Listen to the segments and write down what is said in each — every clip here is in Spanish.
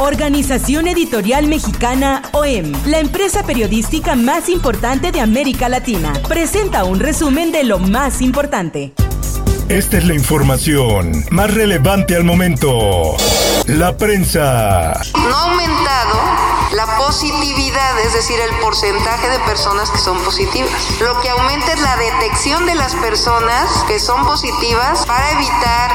Organización Editorial Mexicana OEM, la empresa periodística más importante de América Latina, presenta un resumen de lo más importante. Esta es la información más relevante al momento. La prensa. No ha aumentado la positividad, es decir, el porcentaje de personas que son positivas. Lo que aumenta es la detección de las personas que son positivas para evitar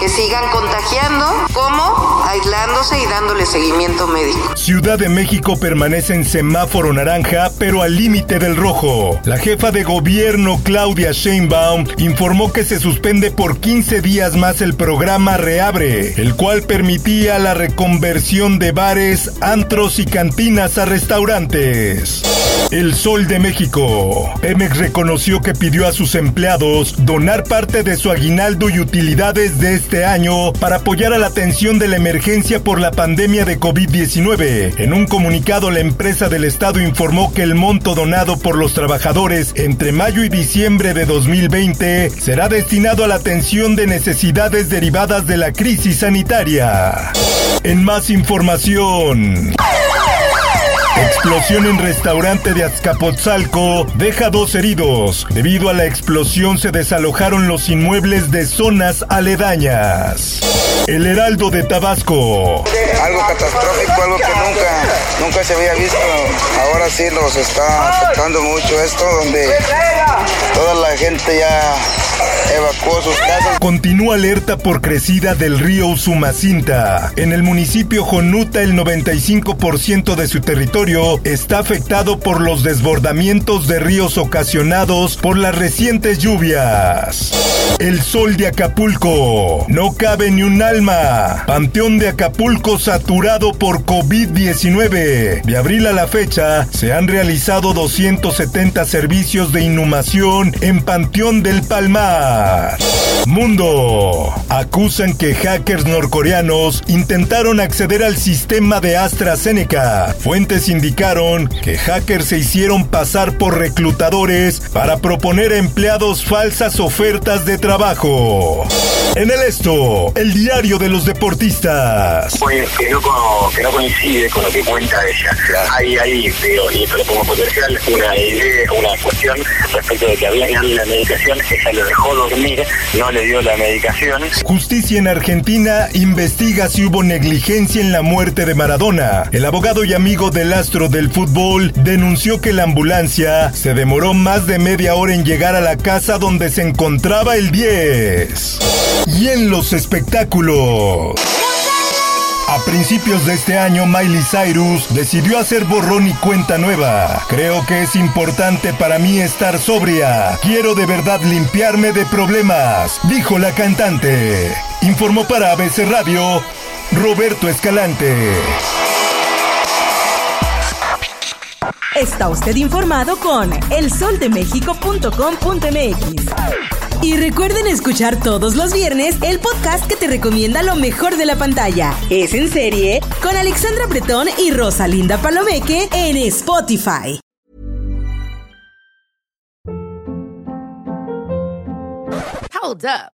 que sigan contagiando, como aislándose y dándole seguimiento médico. Ciudad de México permanece en semáforo naranja, pero al límite del rojo. La jefa de gobierno, Claudia Sheinbaum, informó que se suspende por 15 días más el programa Reabre, el cual permitía la reconversión de bares, antros y cantinas a restaurantes. El Sol de México. Pemex reconoció que pidió a sus empleados donar parte de su aguinaldo y utilidades de este año para apoyar a la atención de la emergencia por la pandemia de COVID-19. En un comunicado, la empresa del Estado informó que el monto donado por los trabajadores entre mayo y diciembre de 2020 será destinado a la atención de necesidades derivadas de la crisis sanitaria. En más información. Explosión en restaurante de Azcapotzalco deja dos heridos. Debido a la explosión se desalojaron los inmuebles de zonas aledañas. El Heraldo de Tabasco. Algo catastrófico, algo que nunca, nunca se había visto. Ahora sí nos está afectando mucho esto, donde toda la gente ya evacuó sus casas. Continúa alerta por crecida del río Usumacinta. En el municipio Jonuta, el 95% de su territorio está afectado por los desbordamientos de ríos ocasionados por las recientes lluvias. El sol de Acapulco. No cabe ni un alma. Panteón de Acapulco saturado por COVID-19. De abril a la fecha, se han realizado 270 servicios de inhumación en Panteón del Palmar. ar. Mundo. Acusan que hackers norcoreanos intentaron acceder al sistema de AstraZeneca. Fuentes indicaron que hackers se hicieron pasar por reclutadores para proponer a empleados falsas ofertas de trabajo. En el esto, el diario de los deportistas. Pues que no, que no coincide con lo que cuenta ella. Hay ahí, digo, y esto lo pongo potencial, una idea, una cuestión respecto de que había que darle la medicación, ella lo dejó dormir, no dio la. Justicia en Argentina investiga si hubo negligencia en la muerte de Maradona. El abogado y amigo del astro del fútbol denunció que la ambulancia se demoró más de media hora en llegar a la casa donde se encontraba el 10. Y en los espectáculos. A principios de este año, Miley Cyrus decidió hacer borrón y cuenta nueva. Creo que es importante para mí estar sobria. Quiero de verdad limpiarme de problemas, dijo la cantante. Informó para ABC Radio Roberto Escalante. Está usted informado con elsoldemexico.com.mx. Y recuerden escuchar todos los viernes el podcast que te recomienda lo mejor de la pantalla. Es en serie con Alexandra Bretón y Rosalinda Palomeque en Spotify. Hold up.